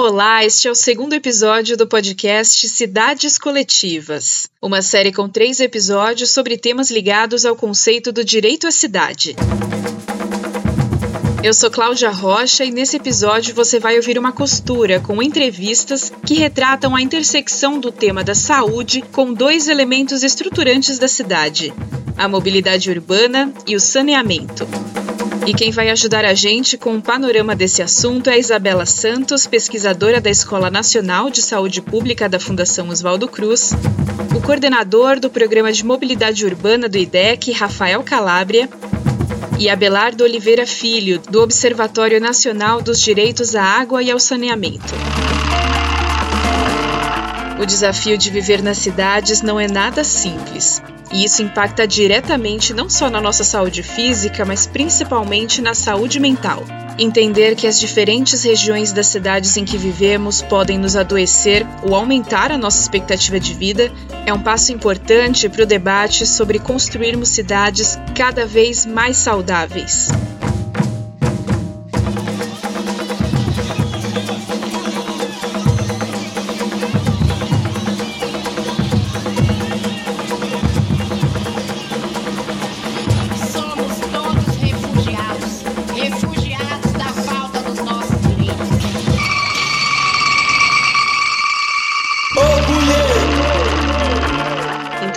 Olá, este é o segundo episódio do podcast Cidades Coletivas, uma série com três episódios sobre temas ligados ao conceito do direito à cidade. Eu sou Cláudia Rocha e nesse episódio você vai ouvir uma costura com entrevistas que retratam a intersecção do tema da saúde com dois elementos estruturantes da cidade: a mobilidade urbana e o saneamento. E quem vai ajudar a gente com um panorama desse assunto é Isabela Santos, pesquisadora da Escola Nacional de Saúde Pública da Fundação Oswaldo Cruz, o coordenador do Programa de Mobilidade Urbana do IDEC, Rafael Calabria, e Abelardo Oliveira Filho, do Observatório Nacional dos Direitos à Água e ao Saneamento. O desafio de viver nas cidades não é nada simples. E isso impacta diretamente não só na nossa saúde física, mas principalmente na saúde mental. Entender que as diferentes regiões das cidades em que vivemos podem nos adoecer ou aumentar a nossa expectativa de vida é um passo importante para o debate sobre construirmos cidades cada vez mais saudáveis.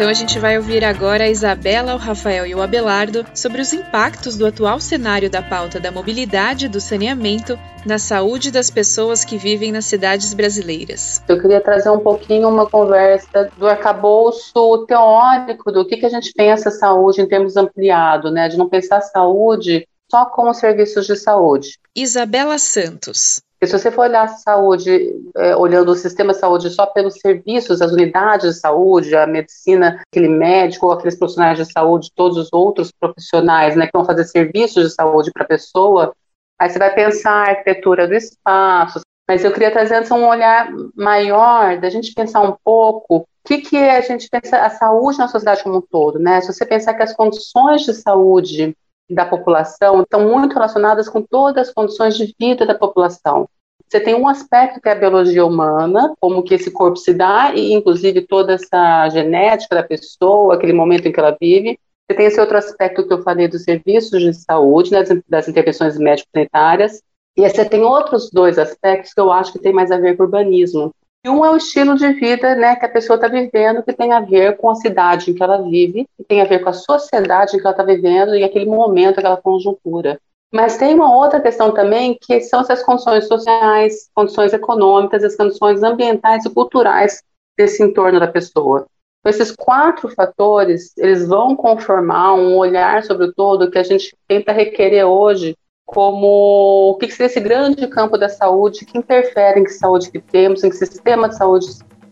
Então a gente vai ouvir agora a Isabela, o Rafael e o Abelardo sobre os impactos do atual cenário da pauta da mobilidade e do saneamento na saúde das pessoas que vivem nas cidades brasileiras. Eu queria trazer um pouquinho uma conversa do arcabouço teórico do que, que a gente pensa saúde em termos ampliados, né? De não pensar saúde só como serviços de saúde. Isabela Santos. E se você for olhar a saúde, é, olhando o sistema de saúde só pelos serviços, as unidades de saúde, a medicina, aquele médico, aqueles profissionais de saúde, todos os outros profissionais né, que vão fazer serviços de saúde para a pessoa, aí você vai pensar a arquitetura do espaço. Mas eu queria trazer antes um olhar maior, da gente pensar um pouco o que, que é a gente pensa a saúde na sociedade como um todo, né? Se você pensar que as condições de saúde da população estão muito relacionadas com todas as condições de vida da população. Você tem um aspecto que é a biologia humana, como que esse corpo se dá, e inclusive toda essa genética da pessoa, aquele momento em que ela vive. Você tem esse outro aspecto que eu falei dos serviços de saúde, né, das intervenções médico-sanitárias. E você tem outros dois aspectos que eu acho que tem mais a ver com urbanismo, e um é o estilo de vida né, que a pessoa está vivendo, que tem a ver com a cidade em que ela vive, que tem a ver com a sociedade em que ela está vivendo e aquele momento, aquela conjuntura. Mas tem uma outra questão também, que são essas condições sociais, condições econômicas, as condições ambientais e culturais desse entorno da pessoa. Então, esses quatro fatores, eles vão conformar um olhar sobre o todo que a gente tenta requerer hoje como o que seria esse grande campo da saúde, que interfere em que saúde que temos, em que sistema de saúde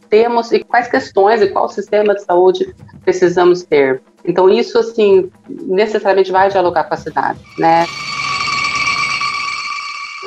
temos e quais questões e qual sistema de saúde precisamos ter. Então isso assim necessariamente vai dialogar com a cidade, né?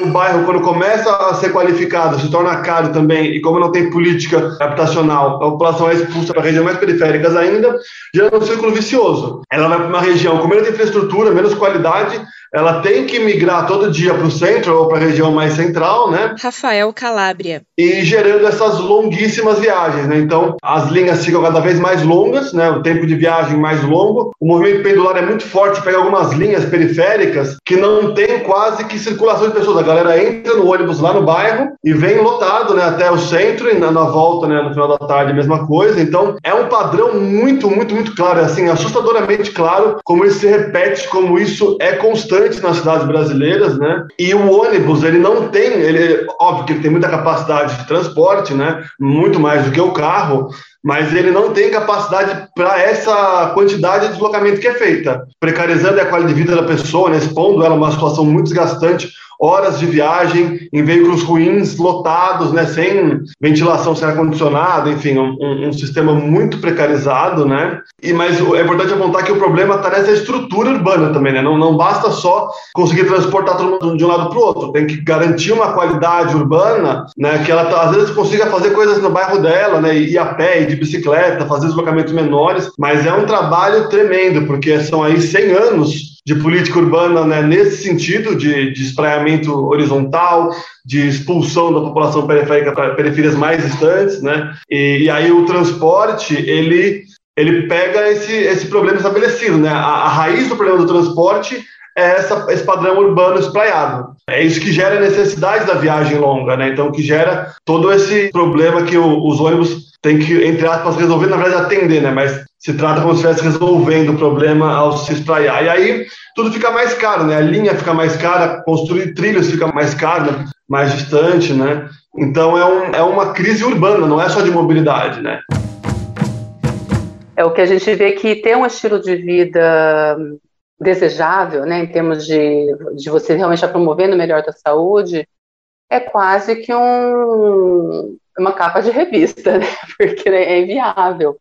O bairro, quando começa a ser qualificado, se torna caro também, e como não tem política habitacional, a população é expulsa para regiões mais periféricas ainda, gera um círculo vicioso. Ela vai para uma região com menos infraestrutura, menos qualidade, ela tem que migrar todo dia para o centro ou para a região mais central, né? Rafael Calabria. E gerando essas longuíssimas viagens, né? Então, as linhas ficam cada vez mais longas, né? O tempo de viagem mais longo. O movimento pendular é muito forte, pega algumas linhas periféricas que não tem quase que circulação de pessoas. A galera entra no ônibus lá no bairro e vem lotado, né? Até o centro e na, na volta, né? No final da tarde, a mesma coisa. Então, é um padrão muito, muito, muito claro. É assim, assustadoramente claro como isso se repete, como isso é constante nas cidades brasileiras, né? E o ônibus, ele não tem, ele, óbvio que ele tem muita capacidade de transporte, né? Muito mais do que o carro, mas ele não tem capacidade para essa quantidade de deslocamento que é feita, precarizando a qualidade de vida da pessoa, né? expondo ela a uma situação muito desgastante horas de viagem em veículos ruins, lotados, né, sem ventilação, sem ar-condicionado, enfim, um, um, sistema muito precarizado, né? E, mas é importante apontar que o problema está nessa estrutura urbana também, né? Não, não basta só conseguir transportar todo mundo de um lado para o outro, tem que garantir uma qualidade urbana, né? Que ela às vezes consiga fazer coisas no bairro dela, né? Ir a pé, de bicicleta, fazer deslocamentos menores, mas é um trabalho tremendo, porque são aí 100 anos de política urbana né, nesse sentido de, de espraiamento horizontal, de expulsão da população periférica para periferias mais distantes, né? E, e, aí o transporte ele ele pega esse esse problema estabelecido, né? A, a raiz do problema do transporte é essa, esse padrão urbano espraiado. É isso que gera a necessidade da viagem longa, né? Então, que gera todo esse problema que o, os ônibus têm que, entre aspas, resolver, na verdade, atender, né? Mas se trata como se estivesse resolvendo o problema ao se espraiar. E aí, tudo fica mais caro, né? A linha fica mais cara, construir trilhos fica mais caro, né? mais distante, né? Então, é, um, é uma crise urbana, não é só de mobilidade, né? É o que a gente vê que ter um estilo de vida desejável, né, em termos de, de você realmente estar promovendo o melhor da saúde, é quase que um, uma capa de revista, né, porque é inviável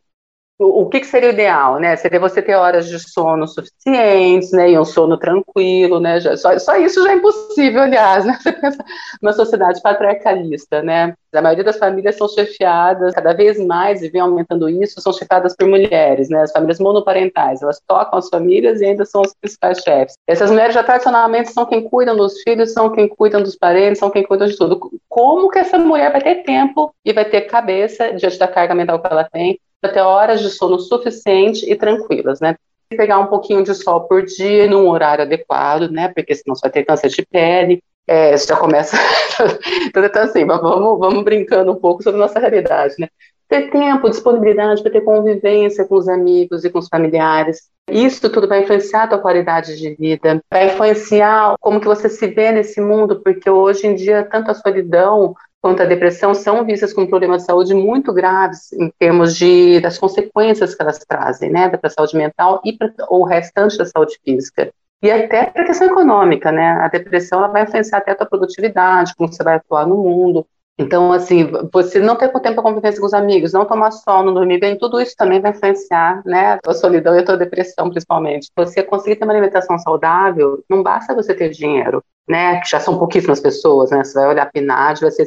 o, que, que, seria o ideal, né? Seria você ter horas de sono suficientes, né? E um sono tranquilo, né? Já, só, só, isso já é impossível, aliás, né? Você pensa numa sociedade patriarcalista, né? A maioria das famílias são chefiadas, cada vez mais, e vem aumentando isso, são chefiadas por mulheres, né? As famílias monoparentais, elas tocam as famílias e ainda são as principais chefes. Essas mulheres já tradicionalmente são quem cuidam dos filhos, são quem cuidam dos parentes, são quem cuidam de tudo. Como que essa mulher vai ter tempo e vai ter cabeça diante da carga mental que ela tem para ter horas de sono suficiente e tranquilas, né? Pegar um pouquinho de sol por dia num horário adequado, né? Porque senão você vai ter câncer de pele. É, você já começa. então, assim, vamos, vamos brincando um pouco sobre nossa realidade, né? Ter tempo, disponibilidade para ter convivência com os amigos e com os familiares. Isso tudo vai influenciar a tua qualidade de vida, vai influenciar como que você se vê nesse mundo, porque hoje em dia tanto a solidão quanto à depressão são vistas como problemas de saúde muito graves em termos de das consequências que elas trazem, né, para a saúde mental e para o restante da saúde física. E até para a questão econômica, né? A depressão ela vai influenciar até a tua produtividade, como você vai atuar no mundo. Então, assim, você não ter tempo para convivência com os amigos, não tomar sol, não dormir bem, tudo isso também vai influenciar, né, a tua solidão e a tua depressão, principalmente. Você conseguir ter uma alimentação saudável, não basta você ter dinheiro, né, que já são pouquíssimas pessoas, né, você vai olhar a PNAD, vai ser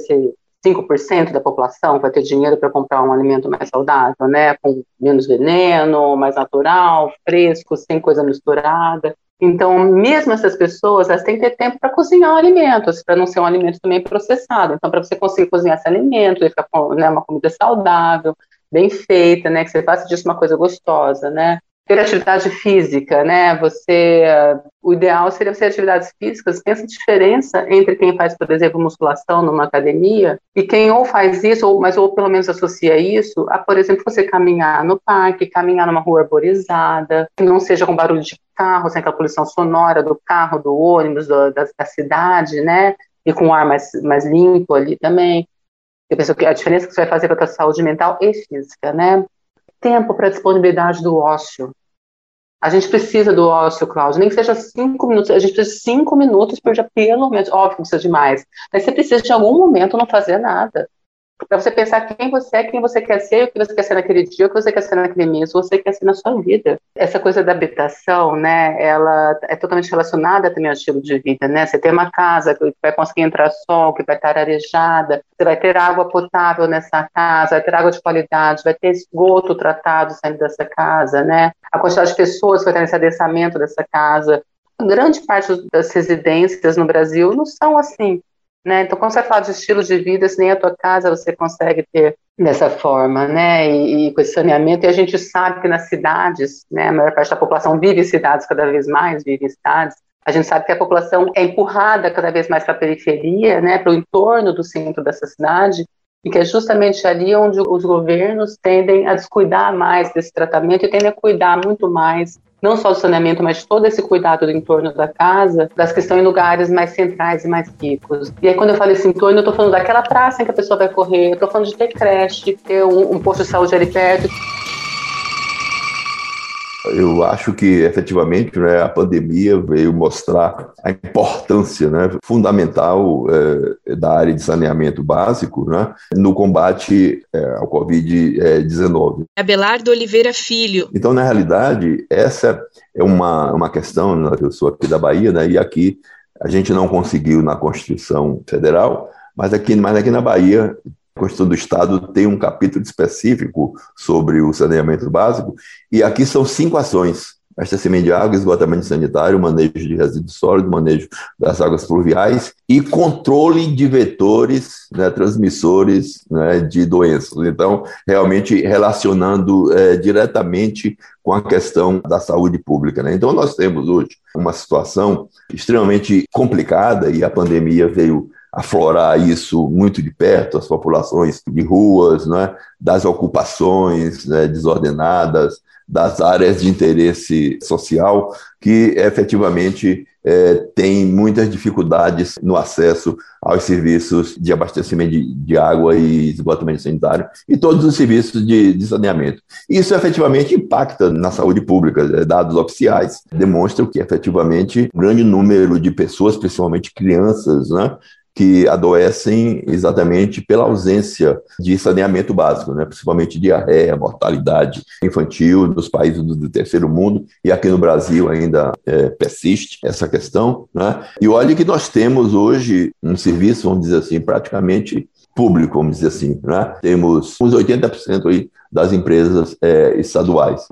5% da população vai ter dinheiro para comprar um alimento mais saudável, né, com menos veneno, mais natural, fresco, sem coisa misturada. Então, mesmo essas pessoas, elas têm que ter tempo para cozinhar o alimento, para não ser um alimento também processado. Então, para você conseguir cozinhar esse alimento, e ficar com né, uma comida saudável, bem feita, né, que você faça disso uma coisa gostosa, né? Ter atividade física, né? Você, o ideal seria ter atividades físicas. Pensa a diferença entre quem faz, por exemplo, musculação numa academia e quem ou faz isso, ou, mas ou pelo menos associa isso a, por exemplo, você caminhar no parque, caminhar numa rua arborizada, que não seja com barulho de carro, sem aquela poluição sonora do carro, do ônibus, do, da, da cidade, né? E com ar mais, mais limpo ali também. Eu penso que a diferença que você vai fazer para a sua saúde mental e física, né? Tempo para disponibilidade do ócio. A gente precisa do ócio, Cláudio, nem que seja cinco minutos, a gente precisa de cinco minutos por dia, pelo menos, óbvio que precisa de mais, mas você precisa de algum momento não fazer nada para você pensar quem você é, quem você quer ser, o que você quer ser naquele dia, o que você quer ser naquele mês, o que você quer ser na sua vida. Essa coisa da habitação, né, ela é totalmente relacionada também ao estilo de vida, né? Você tem uma casa que vai conseguir entrar sol, que vai estar arejada, você vai ter água potável nessa casa, vai ter água de qualidade, vai ter esgoto tratado saindo dessa casa, né? A quantidade de pessoas que vai ter nesse adensamento dessa casa. Grande parte das residências no Brasil não são assim. Né? Então, quando você fala de estilo de vida, se nem a tua casa você consegue ter dessa forma, né? E, e, com esse saneamento, e a gente sabe que nas cidades, né, a maior parte da população vive em cidades cada vez mais, vive em cidades. A gente sabe que a população é empurrada cada vez mais para a periferia, né, para o entorno do centro dessa cidade, e que é justamente ali onde os governos tendem a descuidar mais desse tratamento e tendem a cuidar muito mais não só do saneamento, mas de todo esse cuidado do entorno da casa, das que estão em lugares mais centrais e mais ricos. E aí, quando eu falo esse entorno, eu estou falando daquela praça em que a pessoa vai correr, eu estou falando de ter creche, ter um, um posto de saúde ali perto. Eu acho que efetivamente né, a pandemia veio mostrar a importância né, fundamental é, da área de saneamento básico né, no combate é, ao Covid-19. Abelardo Oliveira Filho. Então, na realidade, essa é uma, uma questão, né, eu sou aqui da Bahia, né, e aqui a gente não conseguiu na Constituição Federal, mas aqui, mas aqui na Bahia a Constituição do Estado tem um capítulo específico sobre o saneamento básico, e aqui são cinco ações abastecimento de água, esgotamento sanitário, manejo de resíduos sólidos, manejo das águas pluviais e controle de vetores, né, transmissores né, de doenças. Então, realmente relacionando é, diretamente com a questão da saúde pública. Né? Então, nós temos hoje uma situação extremamente complicada e a pandemia veio aflorar isso muito de perto, as populações de ruas, né, das ocupações né, desordenadas, das áreas de interesse social, que efetivamente é, tem muitas dificuldades no acesso aos serviços de abastecimento de, de água e esgotamento sanitário e todos os serviços de, de, saneamento. Isso efetivamente impacta na saúde pública. É, dados oficiais demonstram que efetivamente um grande número de pessoas, principalmente crianças, né, que adoecem exatamente pela ausência de saneamento básico, né? principalmente diarreia, mortalidade infantil nos países do terceiro mundo, e aqui no Brasil ainda é, persiste essa questão. Né? E olha que nós temos hoje um serviço, vamos dizer assim, praticamente público, vamos dizer assim. Né? Temos uns 80% aí das empresas é, estaduais.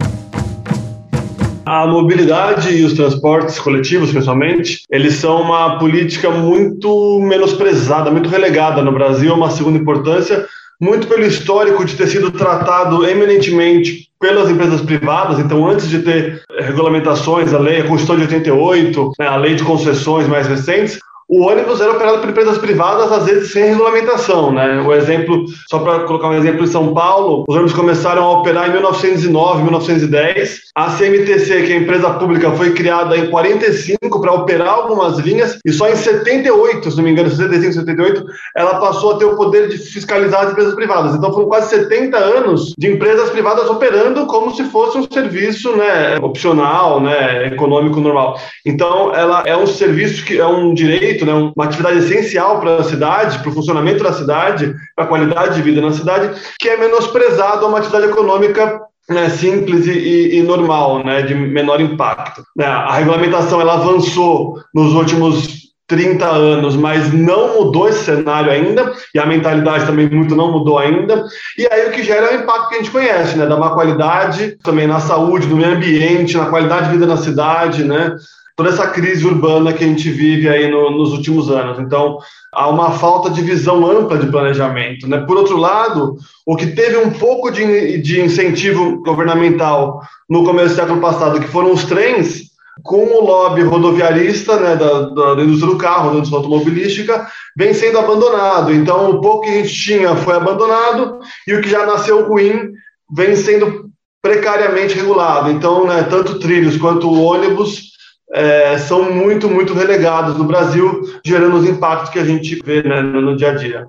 A mobilidade e os transportes coletivos, principalmente, eles são uma política muito menosprezada, muito relegada no Brasil, uma segunda importância, muito pelo histórico de ter sido tratado eminentemente pelas empresas privadas. Então, antes de ter regulamentações, a lei, a Constituição de 88, né, a lei de concessões mais recentes, o ônibus era operado por empresas privadas, às vezes sem regulamentação, né? O exemplo, só para colocar um exemplo em São Paulo, os ônibus começaram a operar em 1909, 1910. A CMTC, que é a empresa pública, foi criada em 45 para operar algumas linhas e só em 78, se não me engano, 75, 78, ela passou a ter o poder de fiscalizar as empresas privadas. Então foram quase 70 anos de empresas privadas operando como se fosse um serviço, né, opcional, né, econômico normal. Então ela é um serviço que é um direito né, uma atividade essencial para a cidade, para o funcionamento da cidade, para a qualidade de vida na cidade, que é menosprezado a uma atividade econômica né, simples e, e, normal, né, de menor impacto. Né, a regulamentação ela avançou nos últimos 30 anos, mas não mudou esse cenário ainda, e a mentalidade também muito não mudou ainda. E aí o que gera é o impacto que a gente conhece, né, da má qualidade, também na saúde, no meio ambiente, na qualidade de vida na cidade, né, toda essa crise urbana que a gente vive aí no, nos últimos anos. Então, há uma falta de visão ampla de planejamento. Né? Por outro lado, o que teve um pouco de, de incentivo governamental no começo do século passado, que foram os trens, com o lobby rodoviarista né, da, da, da, indústria do carro, da indústria automobilística, vem sendo abandonado. Então, o pouco que a gente tinha foi abandonado e o que já nasceu ruim vem sendo precariamente regulado. Então, né, tanto trilhos quanto ônibus é, são muito, muito relegados no Brasil, gerando os impactos que a gente vê né, no, dia a dia.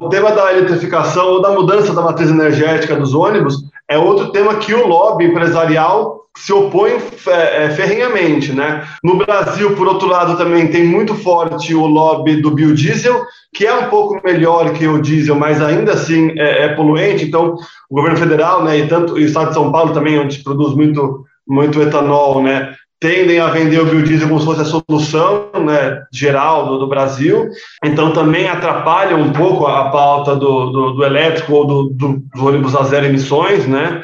O tema da eletrificação ou da mudança da matriz energética dos ônibus é outro tema que o lobby empresarial se opõe é, ferrenhamente, né? No Brasil, por outro lado, também tem muito forte o lobby do biodiesel, que é um pouco melhor que o diesel, mas ainda assim é, é poluente. Então, o governo federal, né, e tanto o estado de São Paulo também, onde produz muito muito etanol, né, tendem a vender o biodiesel como se fosse a solução né, geral do, do, Brasil, então também atrapalha um pouco a pauta do, do, do elétrico ou do, do, ônibus a zero emissões, né?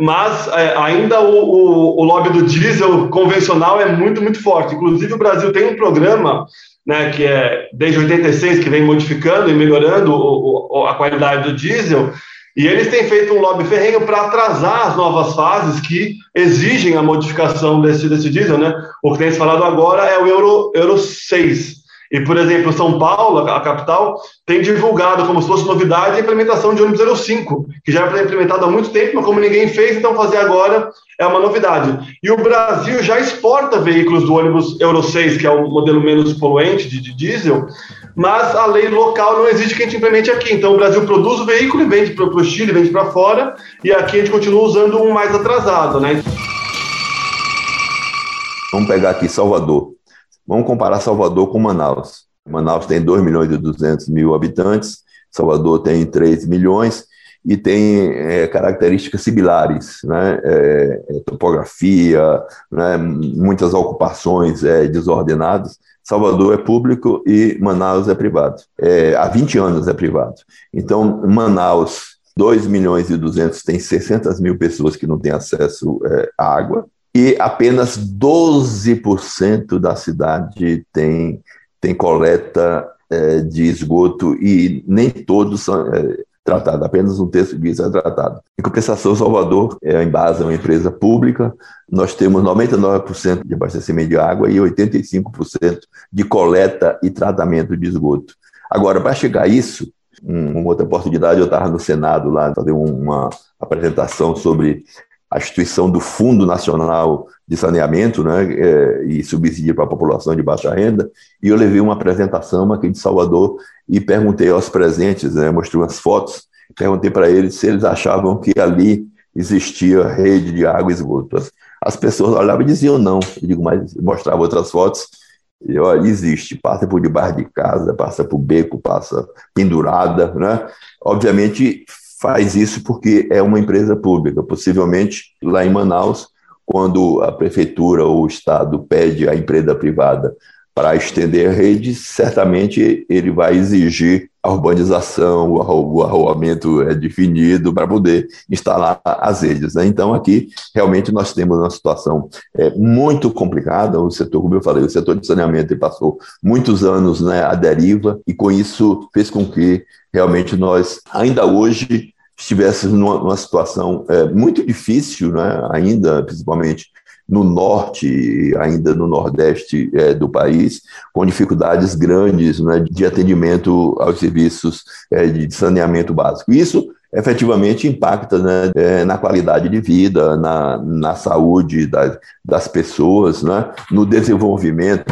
Mas é, ainda o, o, o, lobby do diesel convencional é muito, muito forte. Inclusive, o Brasil tem um programa né, que é desde 86 que vem modificando e melhorando o, a qualidade do diesel, e eles têm feito um lobby ferrenho para atrasar as novas fases que exigem a modificação desse, desse diesel, né? O que tem se falado agora é o Euro, Euro 6. E, por exemplo, São Paulo, a capital, tem divulgado como se fosse novidade a implementação de ônibus Euro 5, que já é implementado há muito tempo, mas como ninguém fez, então fazer agora é uma novidade. E o Brasil já exporta veículos do ônibus Euro 6, que é o modelo menos poluente de, de diesel, mas a lei local não exige que a gente implemente aqui. Então o Brasil produz o veículo e vende para o Chile, vende para fora, e aqui a gente continua usando um mais atrasado, né? Vamos pegar aqui Salvador. Vamos comparar Salvador com Manaus. Manaus tem 2 milhões e 200 mil habitantes, Salvador tem 3 milhões e tem é, características similares, né? É, é, topografia, né? muitas ocupações é, desordenadas, Salvador é público e Manaus é privado. É, há 20 anos é privado. Então, Manaus, 2 milhões e 200, tem 600 mil pessoas que não têm acesso é, à água. e apenas 12% da cidade tem, tem coleta é, de esgoto e nem todos são tratados, apenas um terço disso é tratado. Em compensação, Salvador é em base uma empresa pública, nós temos 99% de abastecimento de água e 85% de coleta e tratamento de esgoto. Agora, para chegar a isso, uma outra oportunidade, eu estava no Senado lá, fazer uma apresentação sobre a instituição do Fundo Nacional de Saneamento né, é, e subsídio para a população de baixa renda, e eu levei uma apresentação aqui de Salvador e perguntei aos presentes, né, mostrei umas fotos, perguntei para eles se eles achavam que ali existia rede de água e esgoto. As, as pessoas olhavam e diziam não, eu digo, mas mostrava outras fotos, e olha, existe, passa por debaixo de casa, passa por beco, passa pendurada, né? Obviamente faz isso porque é uma empresa pública. Possivelmente, lá em Manaus, quando a prefeitura ou o Estado pede à empresa privada para estender a rede, certamente ele vai exigir a urbanização, o arruamento é definido para poder instalar as redes. Né? Então, aqui, realmente, nós temos uma situação é, muito complicada. O setor, como eu falei, o setor de saneamento passou muitos anos né, à deriva e, com isso, fez com que realmente nós, ainda hoje, estivéssemos numa, numa situação é, muito difícil, né, ainda, principalmente no norte, ainda no nordeste é, do país, com dificuldades grandes né, de atendimento aos serviços é, de saneamento básico. Isso efetivamente impacta né, é, na qualidade de vida, na, na saúde das, das pessoas, né, no desenvolvimento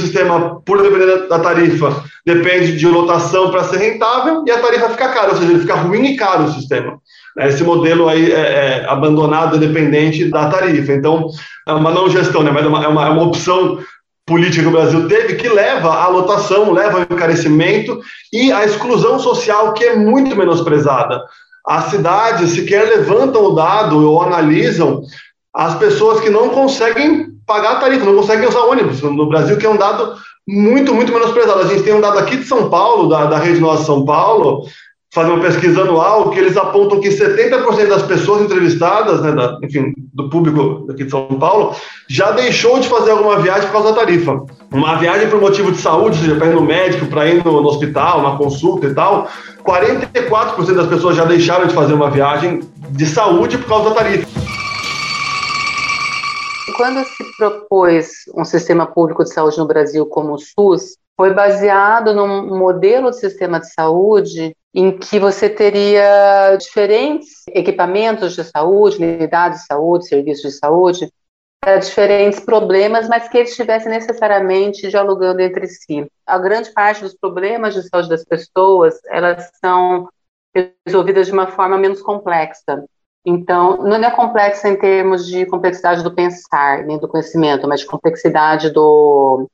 sistema, por depender da tarifa, depende de lotação para ser rentável e a tarifa fica cara, ou seja, ele fica ruim e caro o sistema. Esse modelo aí é, é abandonado, dependente da tarifa. Então, é uma não gestão, né? mas é uma, é uma, é uma opção política que o Brasil teve que leva à lotação, leva ao encarecimento e à exclusão social, que é muito menosprezada. As cidades sequer levantam o dado ou analisam as pessoas que não conseguem pagar a tarifa, não conseguem usar ônibus no Brasil, que é um dado muito, muito menosprezado. A gente tem um dado aqui de São Paulo, da, da Rede Nossa São Paulo, fazer uma pesquisa anual, que eles apontam que 70% das pessoas entrevistadas, né, da, enfim, do público aqui de São Paulo, já deixou de fazer alguma viagem por causa da tarifa. Uma viagem por motivo de saúde, seja, para ir no médico, para ir no, no, hospital, na consulta e tal, 44% das pessoas já deixaram de fazer uma viagem de saúde por causa da tarifa quando se propôs um sistema público de saúde no Brasil como o SUS, foi baseado num modelo de sistema de saúde em que você teria diferentes equipamentos de saúde, unidades de saúde, serviços de saúde, para diferentes problemas, mas que eles estivessem necessariamente dialogando entre si. A grande parte dos problemas de saúde das pessoas, elas são resolvidas de uma forma menos complexa. Então, não é complexa em termos de complexidade do pensar, nem do conhecimento, mas de complexidade do,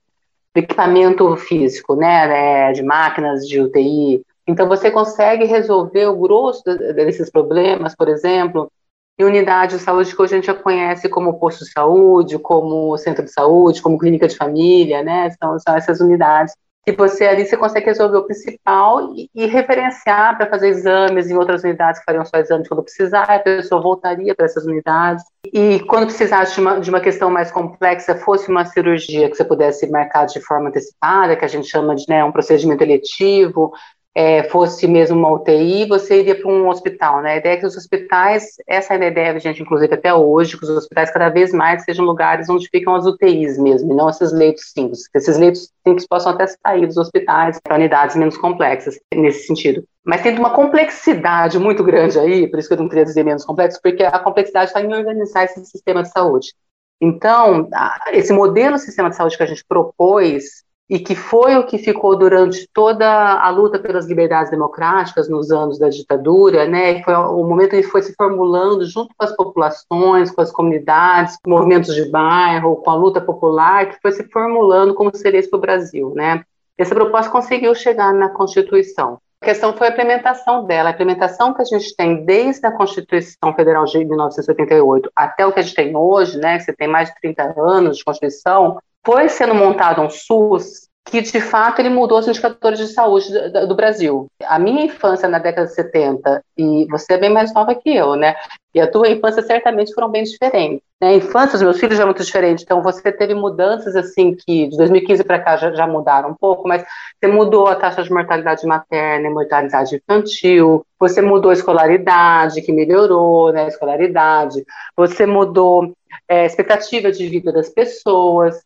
do equipamento físico, né, né, de máquinas, de UTI. Então, você consegue resolver o grosso desses problemas, por exemplo, em unidades de saúde que hoje a gente já conhece como posto de saúde, como centro de saúde, como clínica de família, né? São, são essas unidades e você ali você consegue resolver o principal e, e referenciar para fazer exames em outras unidades que fariam só exames quando precisar, a pessoa voltaria para essas unidades. E quando precisasse de uma, de uma questão mais complexa, fosse uma cirurgia que você pudesse marcar de forma antecipada, que a gente chama de né, um procedimento eletivo, é, fosse mesmo uma UTI, você iria para um hospital, né? A ideia é que os hospitais, essa é a ideia, gente, inclusive até hoje, que os hospitais cada vez mais sejam lugares onde ficam as UTIs mesmo, e não esses leitos simples, esses leitos simples possam até sair dos hospitais para unidades menos complexas, nesse sentido. Mas tem uma complexidade muito grande aí, por isso que eu não queria dizer menos complexo, porque a complexidade está em organizar esse sistema de saúde. Então, esse modelo de sistema de saúde que a gente propôs e que foi o que ficou durante toda a luta pelas liberdades democráticas nos anos da ditadura, né? Foi o momento em que foi se formulando junto com as populações, com as comunidades, movimentos de bairro, com a luta popular, que foi se formulando como seria isso para o Brasil, né? Essa proposta conseguiu chegar na Constituição. A questão foi a implementação dela. A implementação que a gente tem desde a Constituição Federal de 1988 até o que a gente tem hoje, né, que você tem mais de 30 anos de Constituição, foi sendo montado um SUS que de fato ele mudou os indicadores de saúde do, do, Brasil. A minha infância na década de 70, e você é bem mais nova que eu, né? E a tua infância certamente foram bem diferentes. Né? A infância dos meus filhos já é muito diferente, então você teve mudanças assim que de 2015 para cá já, já, mudaram um pouco, mas você mudou a taxa de mortalidade materna e mortalidade infantil, você mudou a escolaridade, que melhorou, né? A escolaridade, você mudou é, expectativa de vida das pessoas,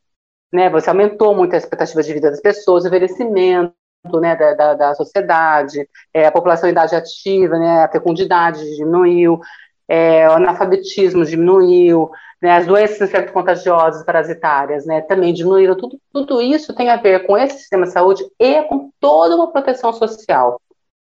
né? Você aumentou muito a expectativa de vida das pessoas, envelhecimento, né, da, da, da sociedade, é, a população em idade ativa, né, a fecundidade diminuiu, é, o analfabetismo diminuiu, né, as doenças infecto-contagiosas parasitárias né, também diminuíram. Tudo, tudo isso tem a ver com esse sistema de saúde e com toda uma proteção social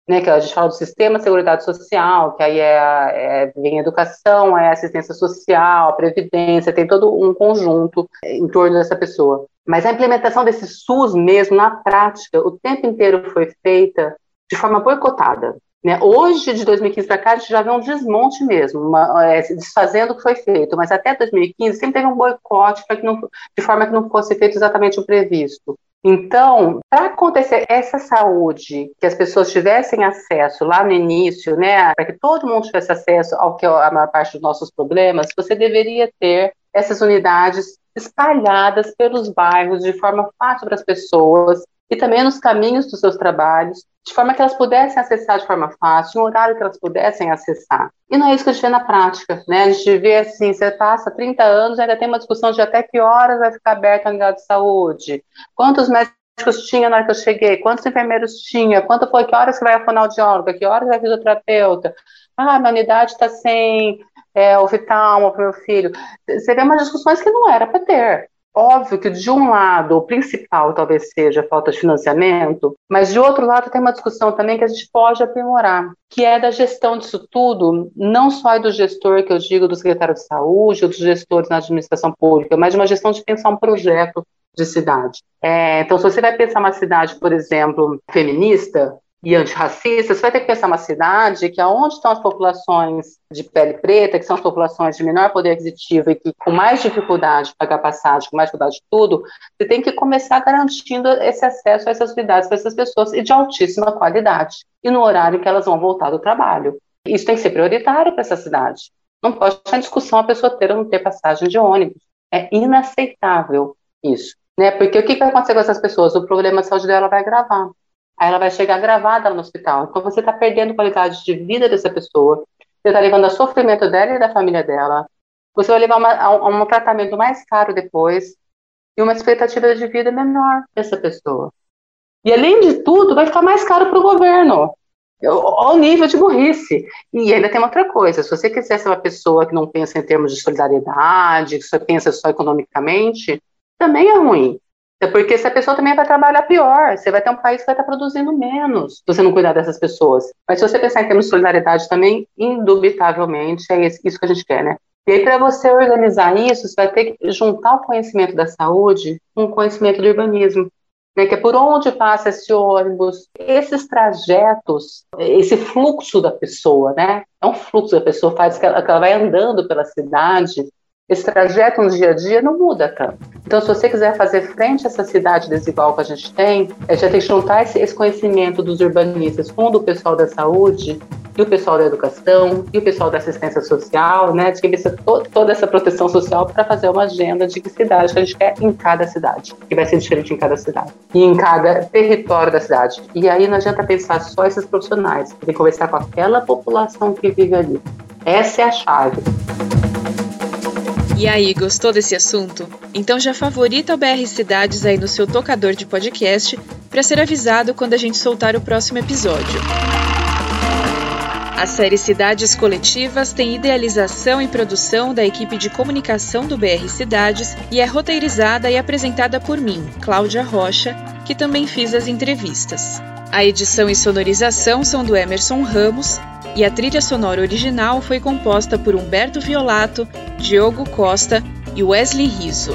né, que a gente fala do sistema de seguridade social, que aí é, é, vem educação, é assistência social, previdência, tem todo um conjunto em torno dessa pessoa. Mas a implementação desse SUS mesmo, na prática, o tempo inteiro foi feita de forma boicotada. Né? Hoje, de 2015 para cá, a gente já vê um desmonte mesmo, uma, é, desfazendo o que foi feito, mas até 2015 sempre teve um boicote que não, de forma que não fosse feito exatamente o previsto. Então, para acontecer essa saúde, que as pessoas tivessem acesso lá no início, né, para que todo mundo tivesse acesso ao que é a maior parte dos nossos problemas, você deveria ter essas unidades espalhadas pelos bairros de forma fácil para as pessoas e também nos caminhos dos seus trabalhos, de forma que elas pudessem acessar de forma fácil, um horário que elas pudessem acessar. E não é isso que a gente vê na prática, né? A gente vê assim, você passa 30 anos ainda tem uma discussão de até que horas vai ficar aberta a unidade de saúde, quantos médicos tinha na hora que eu cheguei, quantos enfermeiros tinha, quanto foi, que horas que vai a fonoaudióloga, que horas vai a fisioterapeuta, ah, minha unidade está sem é, oftalmo para meu filho. Você vê umas discussões que não era para ter. Óbvio que de um lado o principal talvez seja a falta de financiamento, mas de outro lado tem uma discussão também que a gente pode aprimorar, que é da gestão disso tudo, não só do gestor, que eu digo do secretário de saúde, ou dos gestores na administração pública, mas de uma gestão de pensar um projeto de cidade. É, então, se você vai pensar uma cidade, por exemplo, feminista, e antirracista, você vai ter que pensar uma cidade que aonde estão as populações de pele preta, que são as populações de menor poder aquisitivo e que com mais dificuldade de pagar passagem, com mais dificuldade de tudo, você tem que começar garantindo esse acesso a essas unidades para essas pessoas e de altíssima qualidade e no horário que elas vão voltar do trabalho. Isso tem que ser prioritário para essa cidade. Não pode estar em discussão a pessoa ter ou não ter passagem de ônibus. É inaceitável isso. Né? Porque o que vai acontecer com essas pessoas? O problema de saúde dela vai agravar. Aí ela vai chegar gravada no hospital. Então você está perdendo qualidade de vida dessa pessoa. Você está levando a sofrimento dela e da família dela. Você vai levar uma, a, um tratamento mais caro depois e uma expectativa de vida menor dessa pessoa. E além de tudo, vai ficar mais caro para o governo. Ao nível de burrice. E ainda tem outra coisa: se você quiser ser uma pessoa que não pensa em termos de solidariedade, que só pensa só economicamente, também é ruim. É porque essa pessoa também vai trabalhar pior. Você vai ter um país que vai estar produzindo menos se você não cuidar dessas pessoas. Mas se você pensar em termos de solidariedade também, indubitavelmente é isso que a gente quer, né? E aí, para você organizar isso, você vai ter que juntar o conhecimento da saúde com o conhecimento do urbanismo. Né, que é por onde passa esse ônibus, esses trajetos, esse fluxo da pessoa, né? É um fluxo da pessoa, faz que ela, que ela vai andando pela cidade, esse trajeto no dia a dia não muda tanto. Então, se você quiser fazer frente a essa cidade desigual que a gente tem, a gente tem que juntar esse, esse conhecimento dos urbanistas com o do pessoal da saúde, e o pessoal da educação, e o pessoal da assistência social, né? De que to, toda essa proteção social para fazer uma agenda de que cidade que a gente quer em cada cidade, que vai ser diferente em cada cidade, e em cada território da cidade. E aí não adianta pensar só esses profissionais, tem que conversar com aquela população que vive ali. Essa é a chave. E aí, gostou desse assunto? Então já favorita o BR Cidades aí no seu tocador de podcast para ser avisado quando a gente soltar o próximo episódio. A série Cidades Coletivas tem idealização e produção da equipe de comunicação do BR Cidades e é roteirizada e apresentada por mim, Cláudia Rocha, que também fiz as entrevistas. A edição e sonorização são do Emerson Ramos e a trilha sonora original foi composta por Humberto Violato, Diogo Costa e Wesley Riso.